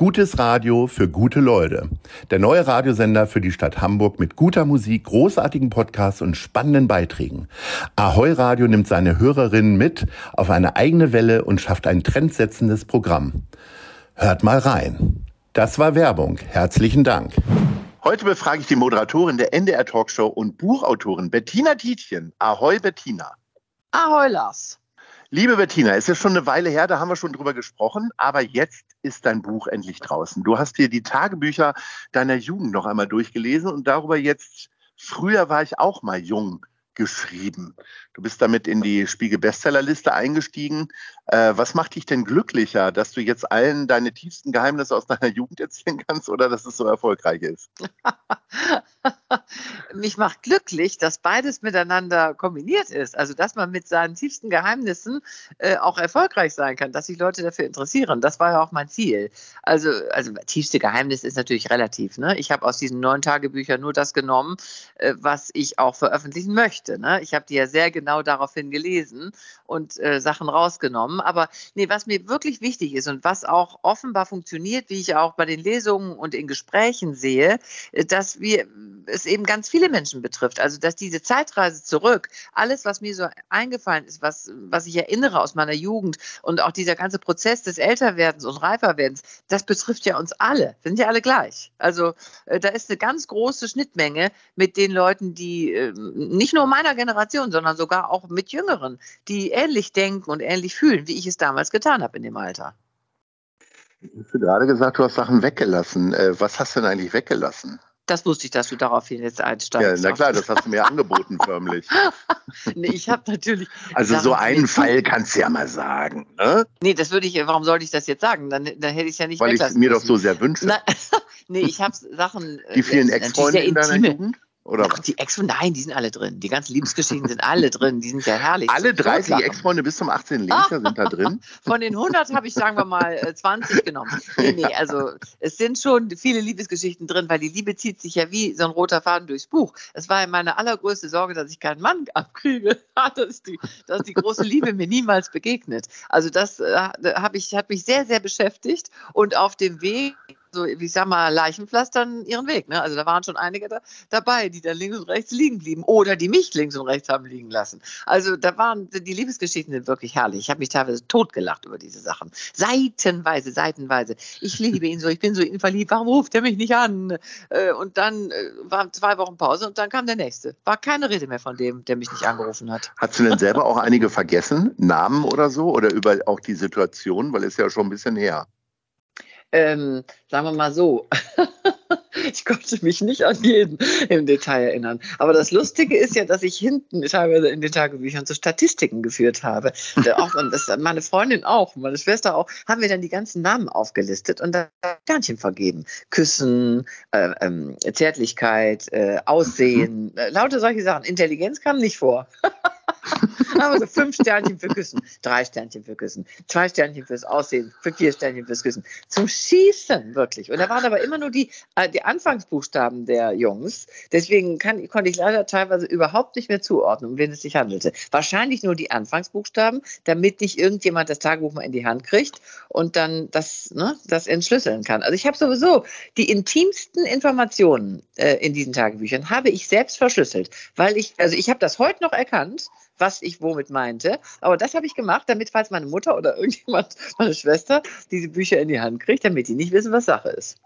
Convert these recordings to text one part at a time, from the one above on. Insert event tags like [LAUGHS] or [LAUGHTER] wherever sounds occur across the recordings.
Gutes Radio für gute Leute. Der neue Radiosender für die Stadt Hamburg mit guter Musik, großartigen Podcasts und spannenden Beiträgen. Ahoi Radio nimmt seine Hörerinnen mit auf eine eigene Welle und schafft ein trendsetzendes Programm. Hört mal rein. Das war Werbung. Herzlichen Dank. Heute befrage ich die Moderatorin der NDR Talkshow und Buchautorin Bettina Tietjen. Ahoi Bettina. Ahoi Lars. Liebe Bettina, es ist schon eine Weile her, da haben wir schon drüber gesprochen, aber jetzt ist dein Buch endlich draußen. Du hast dir die Tagebücher deiner Jugend noch einmal durchgelesen und darüber jetzt, früher war ich auch mal jung, geschrieben. Du bist damit in die Spiegel-Bestsellerliste eingestiegen. Äh, was macht dich denn glücklicher, dass du jetzt allen deine tiefsten Geheimnisse aus deiner Jugend erzählen kannst oder dass es so erfolgreich ist? [LAUGHS] Mich macht glücklich, dass beides miteinander kombiniert ist. Also, dass man mit seinen tiefsten Geheimnissen äh, auch erfolgreich sein kann, dass sich Leute dafür interessieren. Das war ja auch mein Ziel. Also, also tiefste Geheimnis ist natürlich relativ. Ne? Ich habe aus diesen neun Tagebüchern nur das genommen, äh, was ich auch veröffentlichen möchte. Ne? Ich habe die ja sehr genau daraufhin gelesen und äh, Sachen rausgenommen. Aber nee, was mir wirklich wichtig ist und was auch offenbar funktioniert, wie ich auch bei den Lesungen und in Gesprächen sehe, äh, dass wir es eben ganz viele Menschen betrifft. Also dass diese Zeitreise zurück, alles, was mir so eingefallen ist, was, was ich erinnere aus meiner Jugend und auch dieser ganze Prozess des Älterwerdens und Reiferwerdens, das betrifft ja uns alle. Wir sind ja alle gleich. Also äh, da ist eine ganz große Schnittmenge mit den Leuten, die äh, nicht nur meiner Generation, sondern sogar auch mit Jüngeren, die ähnlich denken und ähnlich fühlen, wie ich es damals getan habe in dem Alter. Du hast gerade gesagt, du hast Sachen weggelassen. Äh, was hast du denn eigentlich weggelassen? Das wusste ich, dass du daraufhin jetzt einsteigst. Ja, na klar, das hast du mir angeboten förmlich. [LAUGHS] nee, ich habe natürlich. Also so einen Fall kannst du ja mal sagen. Ne? Nee, das würde ich, warum sollte ich das jetzt sagen? Dann, dann hätte ich es ja nicht Weil ich es mir doch so sehr wünsche. Na, [LAUGHS] nee, ich habe Sachen. Die vielen äh, Ex-Freunde in deiner Jugend? Oder Ach, die Ex nein, die sind alle drin. Die ganzen Liebesgeschichten sind alle drin. Die sind ja herrlich. Alle 30 Ex-Freunde bis zum 18. Lebensjahr sind da drin? [LAUGHS] Von den 100 habe ich, sagen wir mal, 20 äh, genommen. Nee, nee, also es sind schon viele Liebesgeschichten drin, weil die Liebe zieht sich ja wie so ein roter Faden durchs Buch. Es war ja meine allergrößte Sorge, dass ich keinen Mann abkriege. [LAUGHS] dass, die, dass die große Liebe mir niemals begegnet. Also das äh, habe ich, hat mich sehr, sehr beschäftigt. Und auf dem Weg so, wie ich sag mal, Leichenpflastern ihren Weg. Ne? Also da waren schon einige da, dabei, die dann links und rechts liegen blieben oder die mich links und rechts haben liegen lassen. Also da waren, die Liebesgeschichten sind wirklich herrlich. Ich habe mich teilweise totgelacht über diese Sachen. Seitenweise, seitenweise. Ich liebe ihn so, ich bin so in verliebt, warum ruft er mich nicht an? Äh, und dann äh, waren zwei Wochen Pause und dann kam der nächste. War keine Rede mehr von dem, der mich nicht angerufen hat. Hast du denn selber auch einige vergessen? Namen oder so? Oder über auch die Situation? Weil es ja schon ein bisschen her ähm, sagen wir mal so, [LAUGHS] ich konnte mich nicht an jeden im Detail erinnern. Aber das Lustige ist ja, dass ich hinten teilweise in den Tagebüchern so Statistiken geführt habe. auch, das, meine Freundin auch, meine Schwester auch, haben wir dann die ganzen Namen aufgelistet und da Sternchen vergeben. Küssen, äh, ähm, Zärtlichkeit, äh, Aussehen, äh, lauter solche Sachen. Intelligenz kam nicht vor. [LAUGHS] Aber [LAUGHS] so fünf Sternchen für Küssen, drei Sternchen für Küssen, zwei Sternchen fürs Aussehen, für vier Sternchen fürs Küssen. Zum Schießen, wirklich. Und da waren aber immer nur die, äh, die Anfangsbuchstaben der Jungs. Deswegen kann, konnte ich leider teilweise überhaupt nicht mehr zuordnen, um wen es sich handelte. Wahrscheinlich nur die Anfangsbuchstaben, damit nicht irgendjemand das Tagebuch mal in die Hand kriegt und dann das, ne, das entschlüsseln kann. Also ich habe sowieso die intimsten Informationen äh, in diesen Tagebüchern habe ich selbst verschlüsselt, weil ich, also ich habe das heute noch erkannt, was ich womit meinte. Aber das habe ich gemacht, damit, falls meine Mutter oder [LAUGHS] irgendjemand, meine Schwester, diese Bücher in die Hand kriegt, damit die nicht wissen, was Sache ist.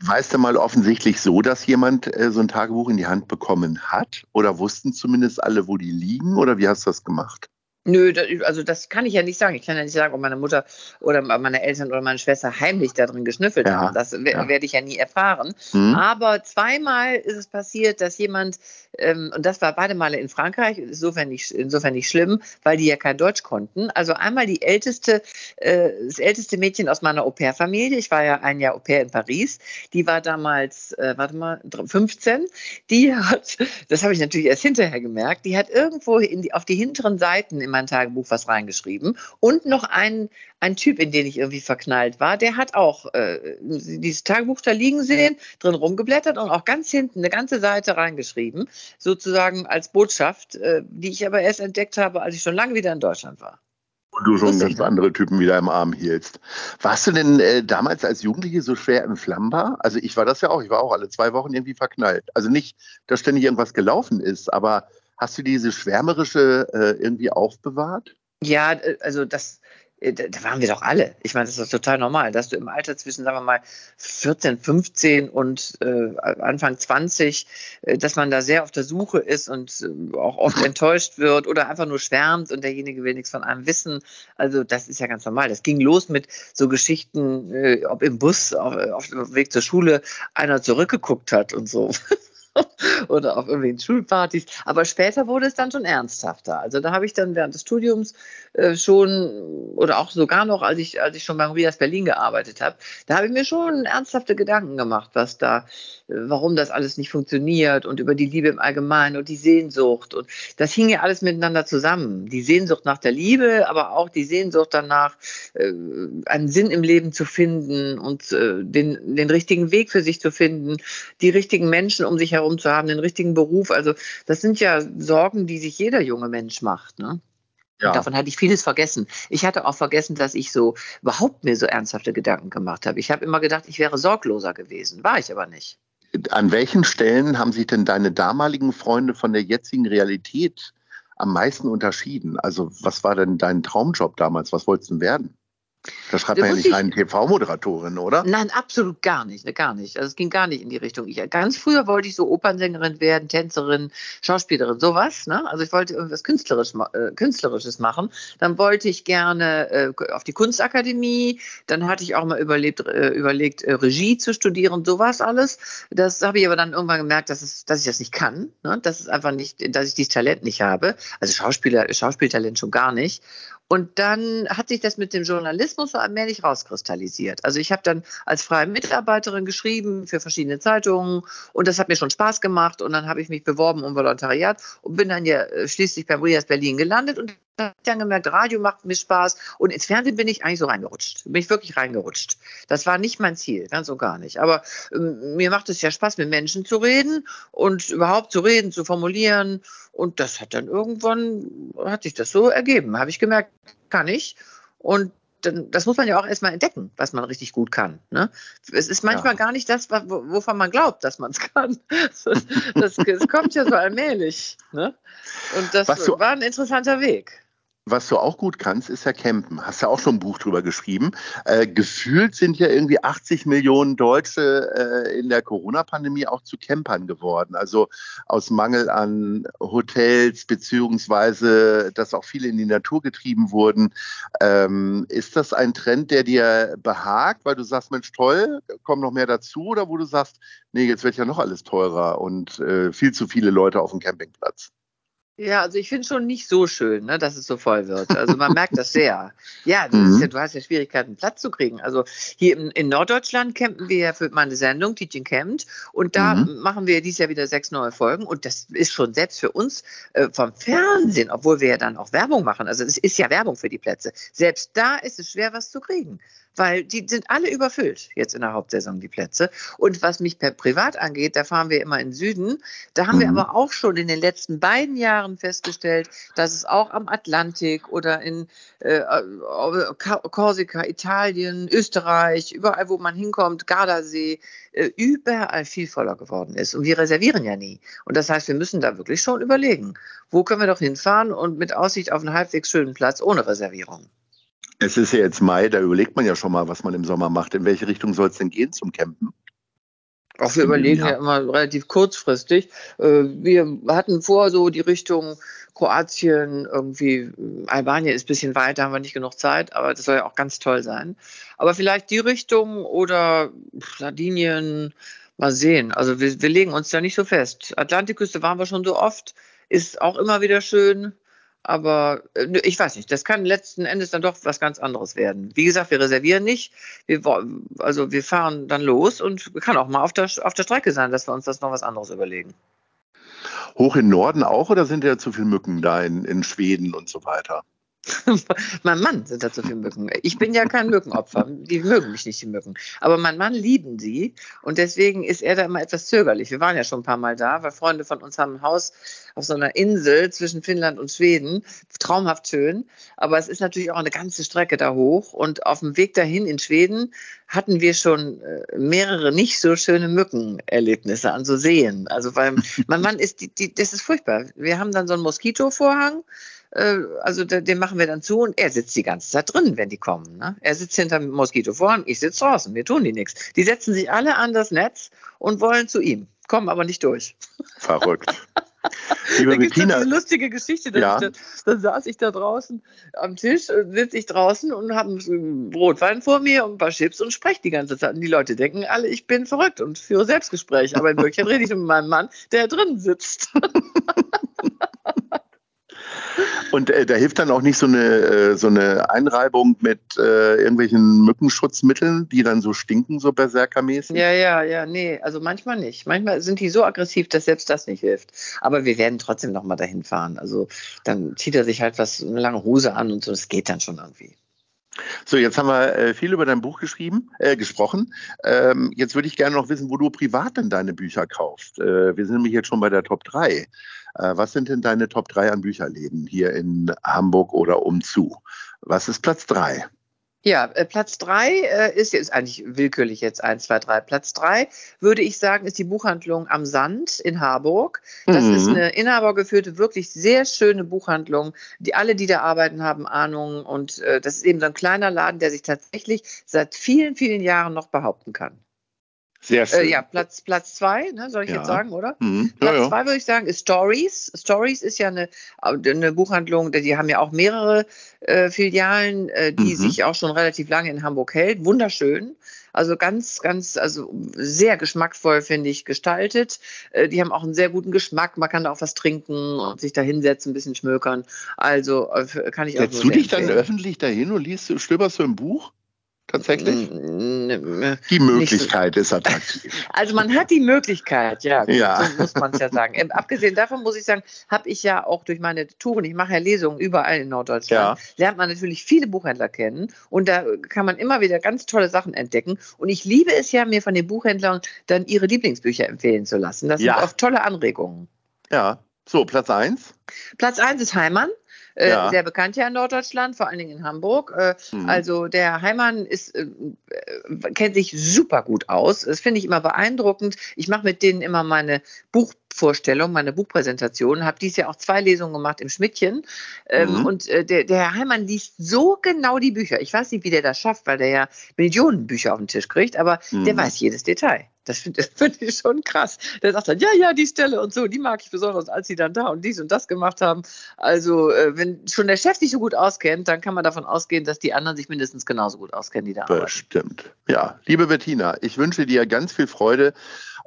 Weißt du mal offensichtlich so, dass jemand äh, so ein Tagebuch in die Hand bekommen hat? Oder wussten zumindest alle, wo die liegen? Oder wie hast du das gemacht? Nö, also das kann ich ja nicht sagen. Ich kann ja nicht sagen, ob meine Mutter oder meine Eltern oder meine Schwester heimlich da drin geschnüffelt Ja, haben. Das ja. werde ich ja nie erfahren. Mhm. Aber zweimal ist es passiert, dass jemand, ähm, und das war beide Male in Frankreich, insofern nicht, insofern nicht schlimm, weil die ja kein Deutsch konnten. Also einmal die älteste, äh, das älteste Mädchen aus meiner Au-pair-Familie, ich war ja ein Jahr Au-pair in Paris, die war damals, äh, warte mal, dr- 15, die hat, [LAUGHS] das habe ich natürlich erst hinterher gemerkt, die hat irgendwo in die, auf die hinteren Seiten in mein Tagebuch was reingeschrieben und noch ein, ein Typ, in den ich irgendwie verknallt war, der hat auch äh, dieses Tagebuch da liegen sehen, drin rumgeblättert und auch ganz hinten eine ganze Seite reingeschrieben, sozusagen als Botschaft, äh, die ich aber erst entdeckt habe, als ich schon lange wieder in Deutschland war. Und du schon ganz andere Typen wieder im Arm hielst. Warst du denn äh, damals als Jugendliche so schwer entflammbar? Also ich war das ja auch. Ich war auch alle zwei Wochen irgendwie verknallt. Also nicht, dass ständig irgendwas gelaufen ist, aber hast du diese schwärmerische äh, irgendwie aufbewahrt? Ja, äh, also das, äh, da waren wir doch alle. Ich meine, das ist total normal, dass du im Alter zwischen, sagen wir mal, 14, 15 und äh, Anfang 20, äh, dass man da sehr auf der Suche ist und äh, auch oft [LAUGHS] enttäuscht wird oder einfach nur schwärmt und derjenige will nichts von einem wissen. Also das ist ja ganz normal. Das ging los mit so Geschichten, äh, ob im Bus auf, auf dem Weg zur Schule einer zurückgeguckt hat und so. [LAUGHS] [LAUGHS] oder auf irgendwelchen Schulpartys. Aber später wurde es dann schon ernsthafter. Also da habe ich dann während des Studiums äh, schon oder auch sogar noch, als ich, als ich schon beim Rias Berlin gearbeitet habe, da habe ich mir schon ernsthafte Gedanken gemacht, was da, äh, warum das alles nicht funktioniert und über die Liebe im Allgemeinen und die Sehnsucht. Und das hing ja alles miteinander zusammen. Die Sehnsucht nach der Liebe, aber auch die Sehnsucht danach, äh, einen Sinn im Leben zu finden und den, den richtigen Weg für sich zu finden, die richtigen Menschen um sich herum zu haben, den richtigen Beruf. Also das sind ja Sorgen, die sich jeder junge Mensch macht. Ne? Und davon hatte ich vieles vergessen. Ich hatte auch vergessen, dass ich so überhaupt mir so ernsthafte Gedanken gemacht habe. Ich habe immer gedacht, ich wäre sorgloser gewesen. War ich aber nicht. An welchen Stellen haben sich denn deine damaligen Freunde von der jetzigen Realität am meisten unterschieden? Also was war denn dein Traumjob damals? Was wolltest du denn werden? Da schreibt Da man ja nicht ich- rein TV-Moderatorin, oder? Nein, absolut gar nicht, ne, gar nicht. Also es ging gar nicht in die Richtung. Ich, ganz früher wollte ich so Opernsängerin werden, Tänzerin, Schauspielerin, sowas. Ne? Also ich wollte irgendwas künstlerisch, äh, Künstlerisches machen. Dann wollte ich gerne äh, auf die Kunstakademie. Dann hatte ich auch mal überlebt, äh, überlegt, äh, Regie zu studieren, sowas alles. Das habe ich aber dann irgendwann gemerkt, dass, es, dass ich das nicht kann. Ne? Das ist einfach nicht, dass ich dieses Talent nicht habe. Also Schauspieler, Schauspieltalent schon gar nicht. Und dann hat sich das mit dem Journalismus so allmählich rauskristallisiert. Also ich habe dann als freie Mitarbeiterin geschrieben für verschiedene Zeitungen und das hat mir schon Spaß gemacht und dann habe ich mich beworben um Volontariat und bin dann ja äh, schließlich bei Rias Berlin gelandet und dann gemerkt, Radio macht mir Spaß und ins Fernsehen bin ich eigentlich so reingerutscht. Bin ich wirklich reingerutscht. Das war nicht mein Ziel, ganz und gar nicht. Aber ähm, mir macht es ja Spaß, mit Menschen zu reden und überhaupt zu reden, zu formulieren und das hat dann irgendwann, hat sich das so ergeben. Habe ich gemerkt, kann ich. Und dann, das muss man ja auch erstmal entdecken, was man richtig gut kann. Ne? Es ist manchmal gar nicht das, wovon man glaubt, dass man es kann. [LAUGHS] Das, das, das kommt ja so allmählich. Ne? Und das Was war ein interessanter Weg. Was du auch gut kannst, ist ja campen. Hast ja auch schon ein Buch drüber geschrieben. Äh, gefühlt sind ja irgendwie 80 Millionen Deutsche äh, in der Corona-Pandemie auch zu Campern geworden. Also aus Mangel an Hotels, beziehungsweise dass auch viele in die Natur getrieben wurden. Ähm, ist das ein Trend, der dir behagt, weil du sagst, Mensch, toll, kommen noch mehr dazu? Oder wo du sagst, nee, jetzt wird ja noch alles teurer und äh, viel zu viele Leute auf dem Campingplatz? Ja, also ich finde schon nicht so schön, ne, dass es so voll wird. Also man merkt das sehr. [LAUGHS] Ja, das Mhm. ist ja, du hast ja Schwierigkeiten, Platz zu kriegen. Also hier in, in Norddeutschland campen wir ja für meine Sendung Teaching Campt und da Mhm. machen wir dieses Jahr wieder sechs neue Folgen und das ist schon selbst für uns äh, vom Fernsehen, obwohl wir ja dann auch Werbung machen. Also es ist ja Werbung für die Plätze. Selbst da ist es schwer, was zu kriegen. Weil die sind alle überfüllt jetzt in der Hauptsaison, die Plätze. Und was mich per privat angeht, da fahren wir immer in den Süden. Da haben wir Mhm. aber auch schon in den letzten beiden Jahren festgestellt, dass es auch am Atlantik oder in äh, Ka- Korsika, Italien, Österreich, überall, wo man hinkommt, Gardasee, äh, überall viel voller geworden ist. Und wir reservieren ja nie. Und das heißt, wir müssen da wirklich schon überlegen, wo können wir doch hinfahren und mit Aussicht auf einen halbwegs schönen Platz ohne Reservierung. Es ist ja jetzt Mai, da überlegt man ja schon mal, was man im Sommer macht. In welche Richtung soll es denn gehen zum Campen? Auch wir überlegen Jahr. ja immer relativ kurzfristig. Äh, Wir hatten vor so die Richtung Kroatien, irgendwie Albanien ist ein bisschen weiter, haben wir nicht genug Zeit, aber das soll ja auch ganz toll sein. Aber vielleicht die Richtung oder Sardinien, mal sehen. Also wir, wir legen uns da nicht so fest. Atlantikküste waren wir schon so oft, ist auch immer wieder schön. Aber äh, ich weiß nicht, das kann letzten Endes dann doch was ganz anderes werden. Wie gesagt, wir reservieren nicht. Wir, also wir fahren dann los und kann auch mal auf der, auf der Strecke sein, dass wir uns das noch was anderes überlegen. Hoch im Norden auch oder sind ja zu viele Mücken da in, in Schweden und so weiter? [LAUGHS] mein Mann sind da zu viele Mücken. Ich bin ja kein Mückenopfer. Die mögen mich nicht, die Mücken. Aber mein Mann lieben sie. Und deswegen ist er da immer etwas zögerlich. Wir waren ja schon ein paar Mal da, weil Freunde von uns haben ein Haus auf so einer Insel zwischen Finnland und Schweden. Traumhaft schön. Aber es ist natürlich auch eine ganze Strecke da hoch. Und auf dem Weg dahin in Schweden hatten wir schon äh, mehrere nicht so schöne Mückenerlebnisse an so Seen. Also, weil [LAUGHS] mein Mann ist, die, die, das ist furchtbar. Wir haben dann so einen Moskitovorhang äh, also den machen wir dann zu und er sitzt die ganze Zeit drin, wenn die kommen. Ne? Er sitzt hinter dem Moskitovorhang, ich sitze draußen, wir tun die nichts. Die setzen sich alle an das Netz und wollen zu ihm, kommen aber nicht durch. Verrückt. [LAUGHS] Liebe da gibt es eine lustige Geschichte. Ja. Da, da, saß ich da draußen am Tisch, sitze ich draußen und habe einen Brotwein vor mir und ein paar Chips und spreche die ganze Zeit. Und die Leute denken alle, ich bin verrückt und führe Selbstgespräche. Aber in Wirklichkeit rede ich mit meinem Mann, der drin sitzt. [LAUGHS] Und äh, da hilft dann auch nicht so eine, äh, so eine Einreibung mit äh, irgendwelchen Mückenschutzmitteln, die dann so stinken, so berserkermäßig? Ja, ja, ja, nee, also manchmal nicht. Manchmal sind die so aggressiv, dass selbst das nicht hilft. Aber wir werden trotzdem nochmal dahin fahren. Also dann zieht er sich halt was, eine lange Hose an und so, das geht dann schon irgendwie. So, jetzt haben wir äh, viel über dein Buch geschrieben, äh, gesprochen. Ähm, jetzt würde ich gerne noch wissen, wo du privat denn deine Bücher kaufst. Äh, wir sind nämlich jetzt schon bei der Top 3. Äh, was sind denn deine Top 3 an Bücherläden hier in Hamburg oder umzu? Was ist Platz 3? Ja, äh, Platz drei äh, ist jetzt eigentlich willkürlich jetzt eins, zwei, drei. Platz drei würde ich sagen, ist die Buchhandlung am Sand in Harburg. Das mhm. ist eine inhabergeführte, wirklich sehr schöne Buchhandlung. Die alle, die da arbeiten, haben Ahnung und äh, das ist eben so ein kleiner Laden, der sich tatsächlich seit vielen, vielen Jahren noch behaupten kann. Sehr äh, schön. Äh, ja, Platz, Platz zwei, ne, soll ich ja. jetzt sagen, oder? Mhm. Platz ja. zwei würde ich sagen, ist Stories. Stories ist ja eine, eine Buchhandlung, die haben ja auch mehrere äh, Filialen, äh, die mhm. sich auch schon relativ lange in Hamburg hält. Wunderschön. Also ganz, ganz, also sehr geschmackvoll, finde ich, gestaltet. Äh, die haben auch einen sehr guten Geschmack. Man kann da auch was trinken und sich da hinsetzen, ein bisschen schmökern. Also äh, kann ich auch Setzt du dich dann öffentlich dahin und liest, stöberst du im Buch? Tatsächlich? Die Möglichkeit so. ist attraktiv. [LAUGHS] Also man hat die Möglichkeit, ja, ja. so muss man es ja sagen. Ähm, abgesehen davon muss ich sagen, habe ich ja auch durch meine Touren, ich mache ja Lesungen überall in Norddeutschland, ja. lernt man natürlich viele Buchhändler kennen und da kann man immer wieder ganz tolle Sachen entdecken. Und ich liebe es ja, mir von den Buchhändlern dann ihre Lieblingsbücher empfehlen zu lassen. Das ja. sind oft tolle Anregungen. Ja, so, Platz 1? Platz 1 ist Heimann. Äh, ja. sehr bekannt ja in Norddeutschland, vor allen Dingen in Hamburg. Äh, mhm. Also der Heimann ist, äh, kennt sich super gut aus. Das finde ich immer beeindruckend. Ich mache mit denen immer meine Buchvorstellung, meine Buchpräsentation. Habe dies Jahr auch zwei Lesungen gemacht im Schmidtchen. Ähm, mhm. Und der, der Herr Heimann liest so genau die Bücher. Ich weiß nicht, wie der das schafft, weil der ja Millionen Bücher auf den Tisch kriegt, aber mhm. der weiß jedes Detail. Das finde find ich schon krass. Der sagt dann, ja, ja, die Stelle und so, die mag ich besonders, als sie dann da und dies und das gemacht haben. Also, äh, wenn schon der Chef sich so gut auskennt, dann kann man davon ausgehen, dass die anderen sich mindestens genauso gut auskennen, die da arbeiten. Bestimmt. Ja, liebe Bettina, ich wünsche dir ganz viel Freude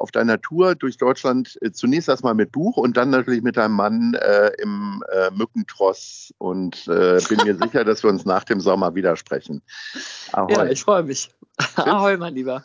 auf deiner Tour durch Deutschland. Äh, zunächst erstmal mit Buch und dann natürlich mit deinem Mann äh, im äh, Mückentross. Und äh, bin mir [LAUGHS] sicher, dass wir uns nach dem Sommer widersprechen. Ahoi. Ja, ich freue mich. Ahoi, mein Lieber.